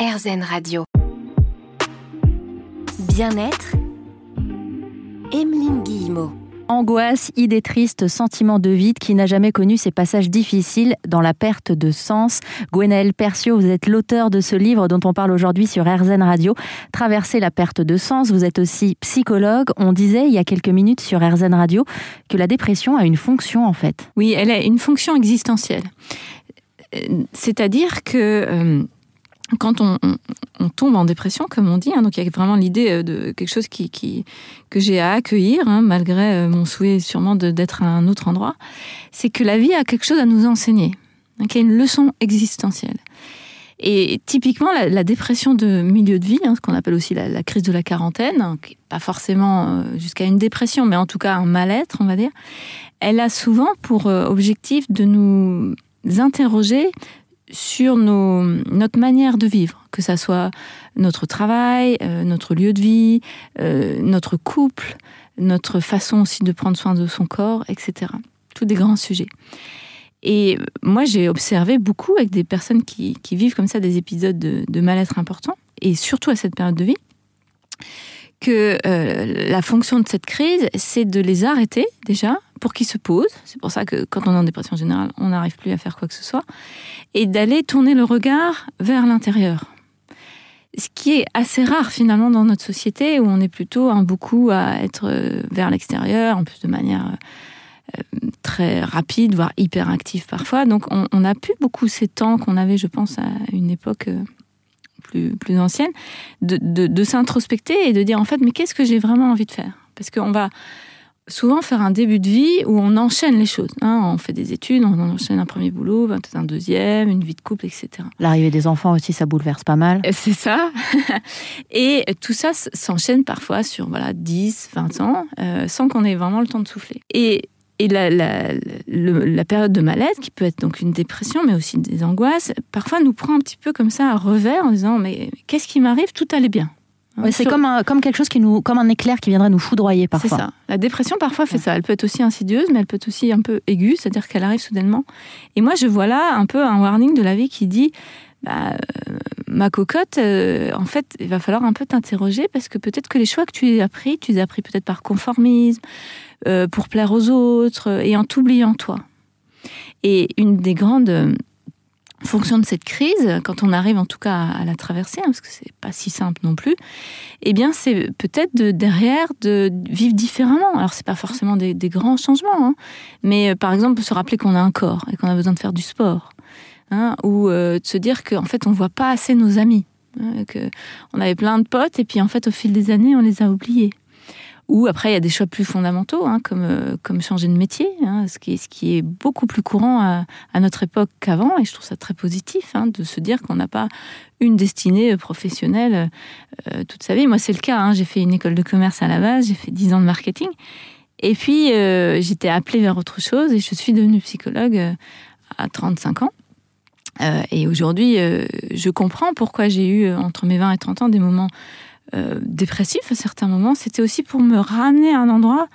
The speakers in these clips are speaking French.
RZN Radio. Bien-être, Emeline Guillemot. Angoisse, idées tristes, sentiment de vide qui n'a jamais connu ces passages difficiles dans la perte de sens. Gwenaël Percio, vous êtes l'auteur de ce livre dont on parle aujourd'hui sur RZN Radio, Traverser la perte de sens. Vous êtes aussi psychologue. On disait il y a quelques minutes sur RZN Radio que la dépression a une fonction en fait. Oui, elle a une fonction existentielle. C'est-à-dire que... Euh, quand on, tombe en dépression, comme on dit, hein, donc il y a vraiment l'idée euh, de quelque chose qui, que j'ai à accueillir, hein, malgré euh, mon souhait sûrement d'être à un autre endroit, c'est que la vie a quelque chose à nous enseigner, hein, qu'il y a une leçon existentielle. Et typiquement, la, dépression de milieu de vie, ce qu'on appelle aussi la, crise de la quarantaine, pas forcément euh, jusqu'à une dépression, mais en tout cas un mal-être, on va dire, elle a souvent pour objectif de nous interroger sur notre manière de vivre, que ça soit notre travail, euh, notre lieu de vie, euh, notre couple, notre façon aussi de prendre soin de son corps, etc. Tous des grands sujets. Et moi, j'ai observé beaucoup avec des personnes qui, vivent comme ça des épisodes de, mal-être importants, et surtout à cette période de vie, que euh, la fonction de cette crise, c'est de les arrêter déjà, pour qu'ils se posent. C'est pour ça que quand on est en dépression générale, on n'arrive plus à faire quoi que ce soit. Et d'aller tourner le regard vers l'intérieur. Ce qui est assez rare finalement dans notre société où on est plutôt beaucoup à être euh, vers l'extérieur, en plus de manière euh, très rapide, voire hyper active parfois. Donc on n'a plus beaucoup ces temps qu'on avait, je pense, à une époque euh, plus, plus ancienne, de s'introspecter et de dire en fait, mais qu'est-ce que j'ai vraiment envie de faire? Parce qu'on va souvent faire un début de vie où on enchaîne les choses. Hein. On fait des études, on enchaîne un premier boulot, peut-être un deuxième, une vie de couple, etc. L'arrivée des enfants aussi, ça bouleverse pas mal. Euh, c'est ça. Et tout ça s'enchaîne parfois sur voilà, 10, 20 ans, euh, sans qu'on ait vraiment le temps de souffler. Et, et la, la, la, période de mal-être, qui peut être donc une dépression, mais aussi des angoisses, parfois nous prend un petit peu comme ça à revers en disant mais qu'est-ce qui m'arrive? Tout allait bien. Ouais, c'est comme, un, comme quelque chose qui nous, comme un éclair qui viendrait nous foudroyer parfois. C'est ça. La dépression parfois fait ça. Elle peut être aussi insidieuse, mais elle peut être aussi un peu aiguë, c'est-à-dire qu'elle arrive soudainement. Et moi, je vois là un peu un warning de la vie qui dit, bah, euh, ma cocotte, euh, en fait, il va falloir un peu t'interroger parce que peut-être que les choix que tu as pris, tu les as pris peut-être par conformisme, euh, pour plaire aux autres, et en t'oubliant toi. Et une des grandes fonction de cette crise, quand on arrive en tout cas à la traverser, hein, parce que c'est pas si simple non plus, eh bien c'est peut-être de, derrière de vivre différemment. Alors c'est pas forcément des, grands changements, hein, mais euh, par exemple se rappeler qu'on a un corps et qu'on a besoin de faire du sport, hein, ou euh, de se dire qu'en fait on voit pas assez nos amis, que on avait plein de potes et puis en fait au fil des années on les a oubliés. Ou après, il y a des choix plus fondamentaux, hein, comme, euh, comme changer de métier, hein, ce, qui est, ce qui est beaucoup plus courant à, notre époque qu'avant. Et je trouve ça très positif hein, de se dire qu'on n'a pas une destinée professionnelle euh, toute sa vie. Moi, c'est le cas. J'ai fait une école de commerce à la base, j'ai fait 10 ans de marketing. Et puis, euh, j'étais appelée vers autre chose et je suis devenue psychologue à 35 ans. et aujourd'hui, je comprends pourquoi j'ai eu, entre mes 20 et 30 ans, des moments euh, dépressif à certains moments, c'était aussi pour me ramener à un endroit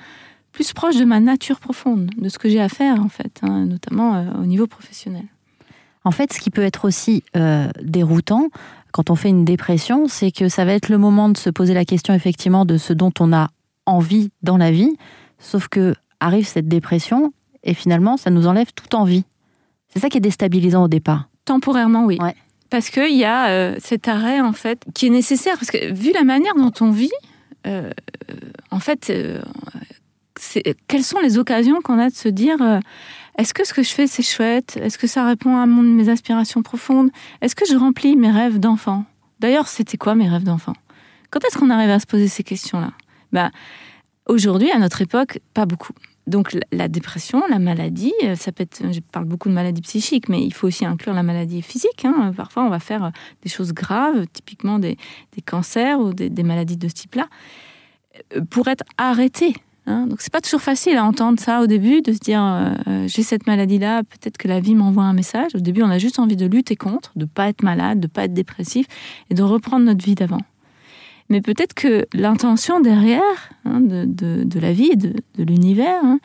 plus proche de ma nature profonde, de ce que j'ai à faire en fait, hein, notamment euh, au niveau professionnel. En fait, ce qui peut être aussi euh, déroutant quand on fait une dépression, c'est que ça va être le moment de se poser la question effectivement de ce dont on a envie dans la vie, sauf que arrive cette dépression et finalement ça nous enlève toute envie. C'est ça qui est déstabilisant au départ. Temporairement, oui. Ouais parce qu'il y a euh, cet arrêt en fait qui est nécessaire. Parce que vu la manière dont on vit, euh, en fait, euh, quelles sont les occasions qu'on a de se dire est-ce que ce que je fais c'est chouette? Est-ce que ça répond à mes aspirations profondes? Est-ce que je remplis mes rêves d'enfant? D'ailleurs, c'était quoi mes rêves d'enfant? Quand est-ce qu'on arrive à se poser ces questions-là? Bah, Aujourd'hui, à notre époque, pas beaucoup. Donc la dépression, la maladie, euh, ça peut être, je parle beaucoup de maladie psychique, mais il faut aussi inclure la maladie physique. Hein. Parfois, on va faire euh, des choses graves, typiquement des, cancers ou des, maladies de ce type-là, euh, pour être arrêté. Hein. Donc c'est pas toujours facile à entendre ça au début, de se dire j'ai cette maladie-là, peut-être que la vie m'envoie un message. Au début, on a juste envie de lutter contre, de pas être malade, de pas être dépressif et de reprendre notre vie d'avant. Mais peut-être que l'intention derrière hein, de, de, la vie, de, de l'univers, hein,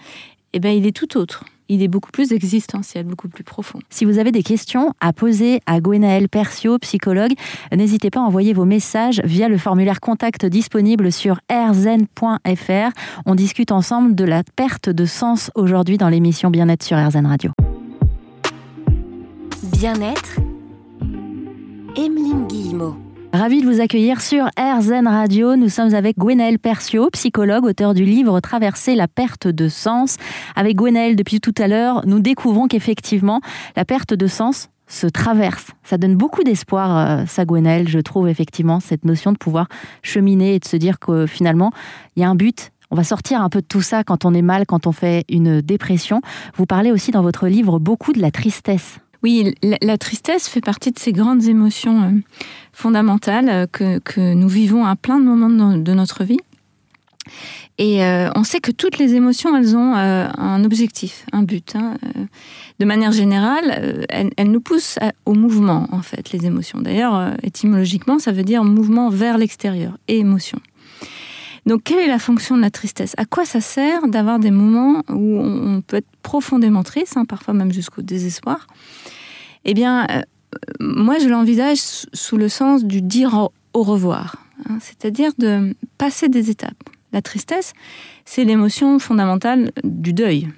eh ben, il est tout autre. il est beaucoup plus existentiel, beaucoup plus profond. Si vous avez des questions à poser à Gwenaël Persio, psychologue, n'hésitez pas à envoyer vos messages via le formulaire contact disponible sur rzen.fr. On discute ensemble de la perte de sens aujourd'hui dans l'émission Bien-être sur RZN Radio. Bien-être, Emeline Guillemot. Ravi de vous accueillir sur RZN Radio. Nous sommes avec Gwenaël Persio, psychologue, auteur du livre Traverser la perte de sens. Avec Gwenaël, depuis tout à l'heure, nous découvrons qu'effectivement, la perte de sens se traverse. Ça donne beaucoup d'espoir, euh, ça, Gwenaël, je trouve, effectivement, cette notion de pouvoir cheminer et de se dire que finalement, il y a un but on va sortir un peu de tout ça quand on est mal, quand on fait une dépression. Vous parlez aussi dans votre livre beaucoup de la tristesse. Oui, la, tristesse fait partie de ces grandes émotions euh, fondamentales euh, que, nous vivons à plein de moments de, notre vie. Et euh, on sait que toutes les émotions, elles ont un objectif, un but. Hein, de manière générale, elles, nous poussent au mouvement, en fait, les émotions. D'ailleurs, étymologiquement, ça veut dire mouvement vers l'extérieur, et émotion. Donc, quelle est la fonction de la tristesse? À quoi ça sert d'avoir des moments où on peut être profondément triste, hein, parfois même jusqu'au désespoir? Eh bien, euh, moi, je l'envisage sous le sens du dire au revoir, hein, c'est-à-dire de passer des étapes. La tristesse, c'est l'émotion fondamentale du deuil.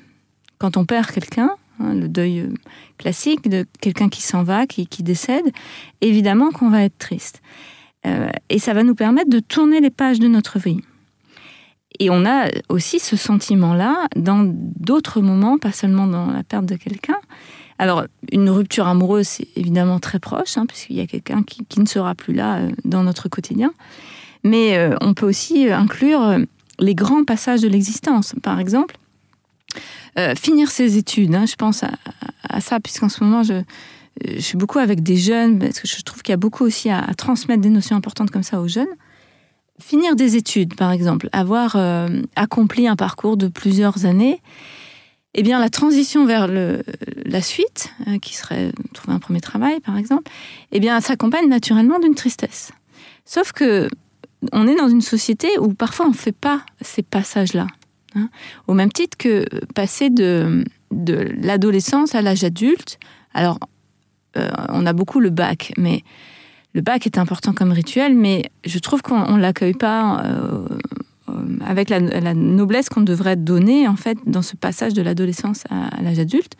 Quand on perd quelqu'un, hein, le deuil euh, classique de quelqu'un qui s'en va, qui, décède, évidemment qu'on va être triste. Euh, et ça va nous permettre de tourner les pages de notre vie. Et on a aussi ce sentiment-là dans d'autres moments, pas seulement dans la perte de quelqu'un. Alors, une rupture amoureuse, c'est évidemment très proche, hein, puisqu'il y a quelqu'un qui, ne sera plus là euh, dans notre quotidien. Mais euh, on peut aussi euh, inclure les grands passages de l'existence. Par exemple, finir ses études. Hein, je pense à, ça, puisqu'en ce moment, je, suis beaucoup avec des jeunes, parce que je trouve qu'il y a beaucoup aussi à transmettre des notions importantes comme ça aux jeunes. Finir des études, par exemple, avoir accompli un parcours de plusieurs années, eh bien, la transition vers la suite, euh, qui serait trouver un premier travail, par exemple, eh bien, s'accompagne naturellement d'une tristesse. Sauf que on est dans une société où parfois on ne fait pas ces passages-là. Hein. Au même titre que passer de, l'adolescence à l'âge adulte. Alors, euh, on a beaucoup le bac, mais le bac est important comme rituel, mais je trouve qu'on ne l'accueille pas euh, avec la, noblesse qu'on devrait donner en fait dans ce passage de l'adolescence à, l'âge adulte.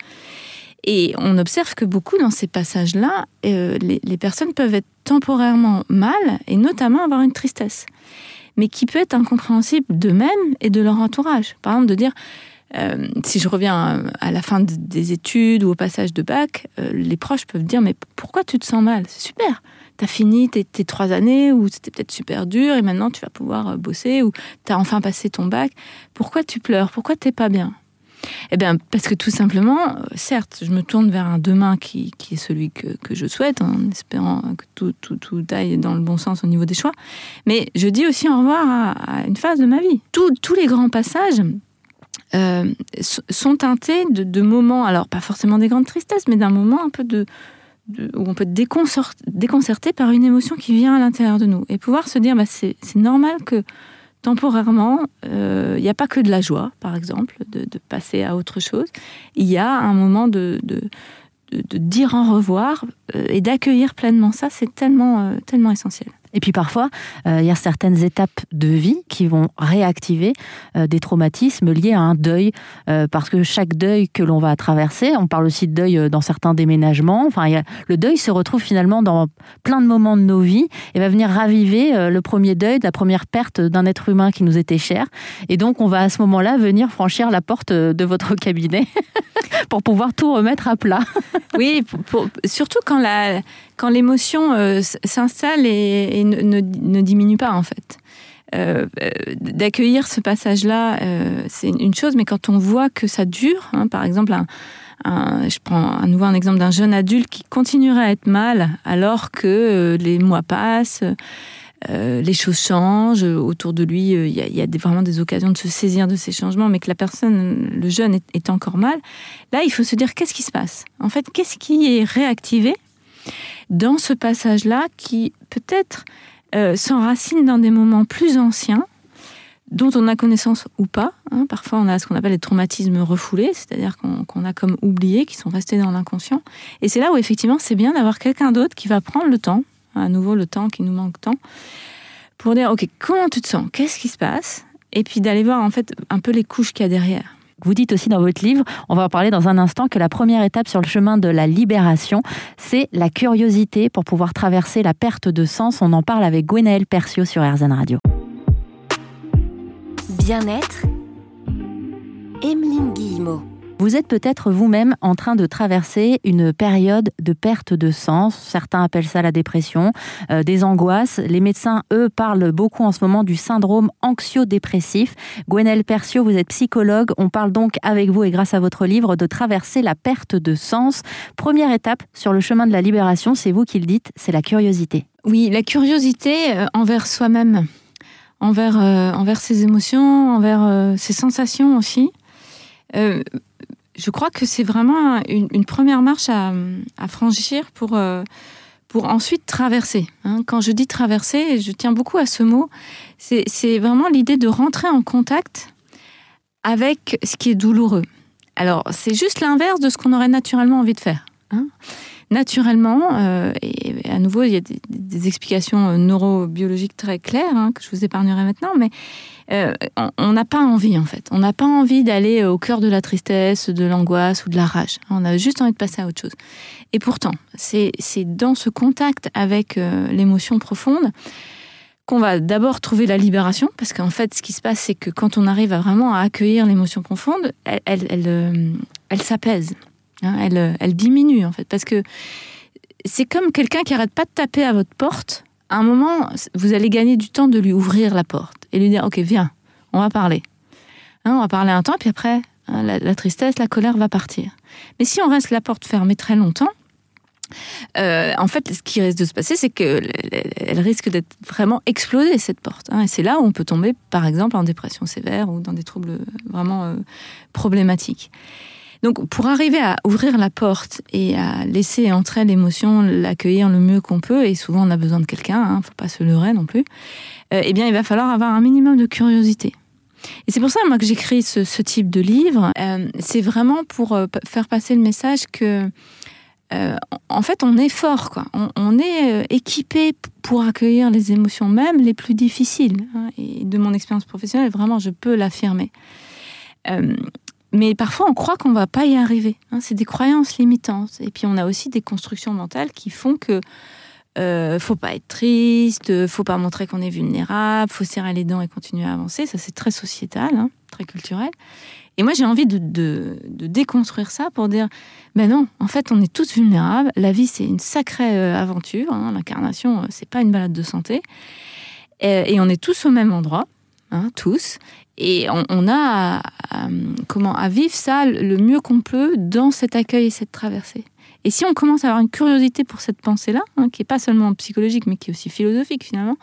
Et on observe que beaucoup dans ces passages-là, euh, les, personnes peuvent être temporairement mal et notamment avoir une tristesse, mais qui peut être incompréhensible d'eux-mêmes et de leur entourage. Par exemple, de dire, si je reviens à la fin des études ou au passage de bac, les proches peuvent dire mais pourquoi tu te sens mal? C'est super t'as fini tes, trois années où c'était peut-être super dur et maintenant tu vas pouvoir euh, bosser ou t'as enfin passé ton bac. Pourquoi tu pleures? Pourquoi t'es pas bien? Eh bien, parce que tout simplement, euh, certes, je me tourne vers un demain qui, qui est celui que, que, je souhaite, en espérant que tout, tout, tout, aille dans le bon sens au niveau des choix. Mais je dis aussi au revoir à, une phase de ma vie. tous les grands passages euh, sont teintés de, moments, alors pas forcément des grandes tristesses, mais d'un moment un peu de, où on peut être déconcerté par une émotion qui vient à l'intérieur de nous. Et pouvoir se dire, bah, c'est normal que temporairement, il euh, n'y a pas que de la joie, par exemple, de, passer à autre chose. Il y a un moment de, de, dire au revoir euh, et d'accueillir pleinement ça, c'est tellement, euh, tellement essentiel. Et puis parfois, euh, il y a certaines étapes de vie qui vont réactiver euh, des traumatismes liés à un deuil, euh, parce que chaque deuil que l'on va traverser, on parle aussi de deuil dans certains déménagements, enfin, a, le deuil se retrouve finalement dans plein de moments de nos vies et va venir raviver le premier deuil, la première perte d'un être humain qui nous était cher. Et donc, on va à ce moment-là venir franchir la porte de votre cabinet pour pouvoir tout remettre à plat. oui, surtout quand la quand l'émotion s'installe et, ne, diminue pas en fait. Euh, euh, d'accueillir ce passage-là, c'est une chose, mais quand on voit que ça dure, hein, par exemple, je prends à nouveau un exemple d'un jeune adulte qui continuerait à être mal alors que les mois passent, les choses changent autour de lui, il y a, vraiment des occasions de se saisir de ces changements, mais que la personne, le jeune, est encore mal. Là, il faut se dire qu'est-ce qui se passe? En fait, qu'est-ce qui est réactivé? Dans ce passage-là qui peut-être euh, s'enracine dans des moments plus anciens dont on a connaissance ou pas. Hein. Parfois, on a ce qu'on appelle les traumatismes refoulés, c'est-à-dire qu'on a comme oublié, qui sont restés dans l'inconscient. Et c'est là où effectivement, c'est bien d'avoir quelqu'un d'autre qui va prendre le temps, à nouveau le temps qui nous manque tant, pour dire, OK, comment tu te sens? Qu'est-ce qui se passe? Et puis d'aller voir en fait un peu les couches qu'il y a derrière. Vous dites aussi dans votre livre, on va en parler dans un instant, que la première étape sur le chemin de la libération, c'est la curiosité pour pouvoir traverser la perte de sens. On en parle avec Gwenaël Persio sur RZN Radio. Bien-être, Emeline Guillemot. Vous êtes peut-être vous-même en train de traverser une période de perte de sens. Certains appellent ça la dépression, euh, des angoisses. Les médecins, eux, parlent beaucoup en ce moment du syndrome anxio-dépressif. Gwenelle Persio, vous êtes psychologue. On parle donc avec vous et grâce à votre livre de traverser la perte de sens. Première étape sur le chemin de la libération, c'est vous qui le dites, c'est la curiosité. Oui, la curiosité euh, envers soi-même envers, euh, envers ses émotions, envers ses sensations aussi. Je crois que c'est vraiment une, première marche à, franchir pour, pour ensuite traverser. Hein. Quand je dis traverser, je tiens beaucoup à ce mot. C'est vraiment l'idée de rentrer en contact avec ce qui est douloureux. Alors, c'est juste l'inverse de ce qu'on aurait naturellement envie de faire. Hein naturellement, euh, et à nouveau, il y a des, explications euh, neurobiologiques très claires hein, que je vous épargnerai maintenant, mais euh, on n'a pas envie en fait. On n'a pas envie d'aller au cœur de la tristesse, de l'angoisse ou de la rage. On a juste envie de passer à autre chose. Et pourtant, c'est dans ce contact avec l'émotion profonde qu'on va d'abord trouver la libération, parce qu'en fait, ce qui se passe, c'est que quand on arrive à vraiment à accueillir l'émotion profonde, elle, s'apaise. Hein, elle, elle diminue en fait, parce que c'est comme quelqu'un qui arrête pas de taper à votre porte. À un moment, vous allez gagner du temps de lui ouvrir la porte et lui dire Ok, viens, on va parler. Hein, on va parler un temps, puis après, hein, la, tristesse, la colère va partir. Mais si on reste la porte fermée très longtemps, euh, en fait, ce qui risque de se passer, c'est qu'elle risque d'être vraiment explosée, cette porte. et c'est là où on peut tomber, par exemple, en dépression sévère ou dans des troubles vraiment euh, problématiques. Donc, pour arriver à ouvrir la porte et à laisser entrer l'émotion, l'accueillir le mieux qu'on peut, et souvent on a besoin de quelqu'un, hein, faut pas se leurrer non plus, euh, eh bien, il va falloir avoir un minimum de curiosité. Et c'est pour ça, moi, que j'écris ce, type de livre. Euh, c'est vraiment pour euh, faire passer le message que, en fait, on est fort, quoi. On, est équipé pour accueillir les émotions, même les plus difficiles. Hein. et de mon expérience professionnelle, vraiment, je peux l'affirmer. Mais parfois, on croit qu'on va pas y arriver. Hein. c'est des croyances limitantes. Et puis, on a aussi des constructions mentales qui font que euh, faut pas être triste, faut pas montrer qu'on est vulnérable, faut serrer les dents et continuer à avancer. Ça, c'est très sociétal, hein, très culturel. Et moi, j'ai envie de, déconstruire ça pour dire, ben non, en fait, on est tous vulnérables. La vie, c'est une sacrée euh, aventure. Hein. L'incarnation, euh, c'est pas une balade de santé. Et, on est tous au même endroit, hein, tous. Et on, a à, comment, à vivre ça le mieux qu'on peut dans cet accueil et cette traversée. Et si on commence à avoir une curiosité pour cette pensée-là, hein, qui n'est pas seulement psychologique, mais qui est aussi philosophique finalement,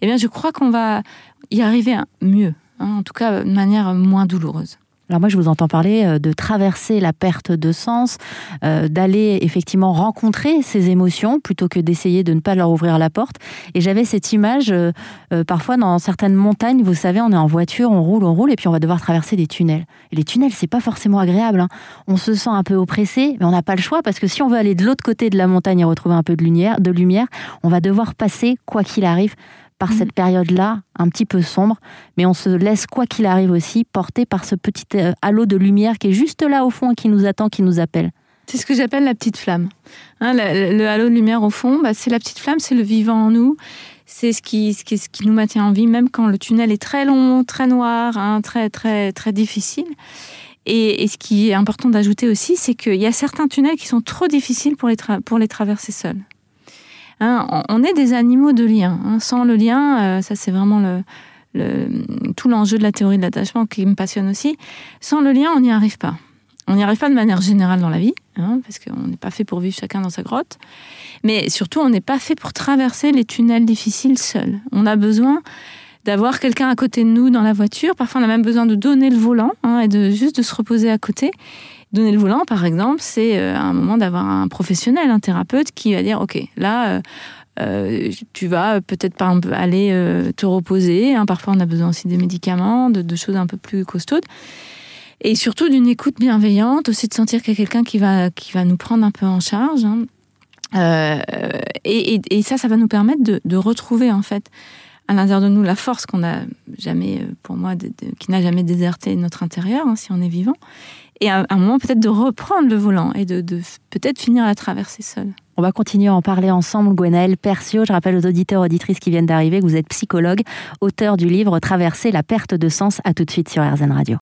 eh bien je crois qu'on va y arriver mieux, hein, en tout cas de manière moins douloureuse. Alors moi, je vous entends parler euh, de traverser la perte de sens, euh, d'aller effectivement rencontrer ces émotions plutôt que d'essayer de ne pas leur ouvrir la porte. Et j'avais cette image, euh, parfois dans certaines montagnes, vous savez, on est en voiture, on roule, on roule, et puis on va devoir traverser des tunnels. Et les tunnels, c'est pas forcément agréable. Hein. On se sent un peu oppressé, mais on n'a pas le choix parce que si on veut aller de l'autre côté de la montagne et retrouver un peu de lumière, de lumière, on va devoir passer, quoi qu'il arrive, par cette période-là, un petit peu sombre, mais on se laisse, quoi qu'il arrive aussi, porter par ce petit euh, halo de lumière qui est juste là au fond et qui nous attend, qui nous appelle. C'est ce que j'appelle la petite flamme. Hein, le, halo de lumière au fond, bah, c'est la petite flamme, c'est le vivant en nous. C'est ce qui, ce, qui, ce qui nous maintient en vie, même quand le tunnel est très long, très noir, hein, très, très, très difficile. Et, et, ce qui est important d'ajouter aussi, c'est qu'il y a certains tunnels qui sont trop difficiles pour les, pour les traverser seuls. Hein, on est des animaux de lien. Hein. Sans le lien, euh, ça c'est vraiment tout l'enjeu de la théorie de l'attachement qui me passionne aussi. Sans le lien, on n'y arrive pas. On n'y arrive pas de manière générale dans la vie, hein, parce qu'on n'est pas fait pour vivre chacun dans sa grotte. Mais surtout, on n'est pas fait pour traverser les tunnels difficiles seul. On a besoin d'avoir quelqu'un à côté de nous dans la voiture. Parfois, on a même besoin de donner le volant et de juste de se reposer à côté. Donner le volant, par exemple, c'est euh, un moment d'avoir un professionnel, un thérapeute qui va dire, OK, là, euh, tu vas peut-être exemple aller te reposer. Hein. parfois, on a besoin aussi des médicaments, de, choses un peu plus costaudes. Et surtout d'une écoute bienveillante, aussi de sentir qu'il y a quelqu'un qui va, qui va nous prendre un peu en charge. Hein. Et, ça, ça va nous permettre de, retrouver en fait à l'intérieur de nous la force qu'on n'a jamais, euh, pour moi, qui n'a jamais déserté notre intérieur, hein, si on est vivant. Et à un moment, peut-être de reprendre le volant et de, peut-être finir la traversée seul. On va continuer à en parler ensemble, Gwenaëlle Percio. Je rappelle aux auditeurs et auditrices qui viennent d'arriver que vous êtes psychologue, auteur du livre Traverser la perte de sens. À tout de suite sur RZN Radio.